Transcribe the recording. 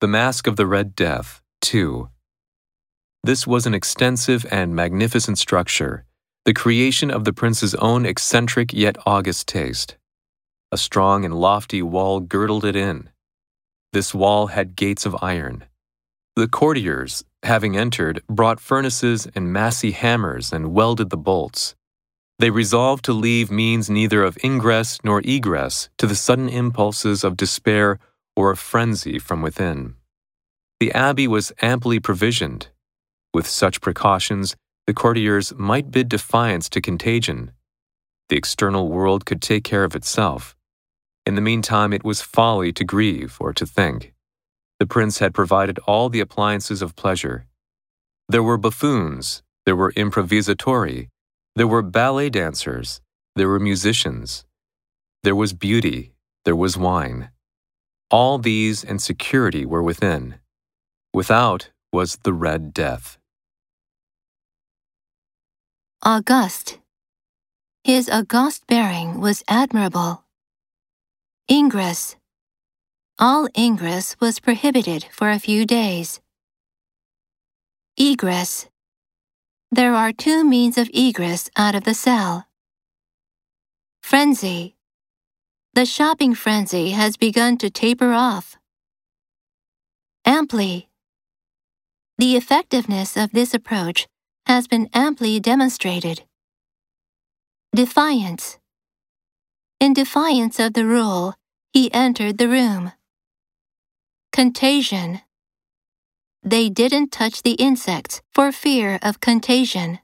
The Masque of the Red Death, 2. This was an extensive and magnificent structure, the creation of the prince's own eccentric yet august taste. A strong and lofty wall girdled it in. This wall had gates of iron. The courtiers, having entered, brought furnaces and massy hammers and welded the bolts. They resolved to leave means neither of ingress nor egress to the sudden impulses of despair or a frenzy from within. The abbey was amply provisioned. With such precautions, the courtiers might bid defiance to contagion. The external world could take care of itself. In the meantime, it was folly to grieve or to think. The prince had provided all the appliances of pleasure. There were buffoons, there were improvisatori, there were ballet dancers, there were musicians, there was beauty, there was wine. All these and security were within. Without was the Red Death. August. His august bearing was admirable. Ingress. All ingress was prohibited for a few days. Egress. There are two means of egress out of the cell. Frenzy. The shopping frenzy has begun to taper off. Amply. The effectiveness of this approach has been amply demonstrated. Defiance. In defiance of the rule, he entered the room. Contagion. They didn't touch the insects for fear of contagion.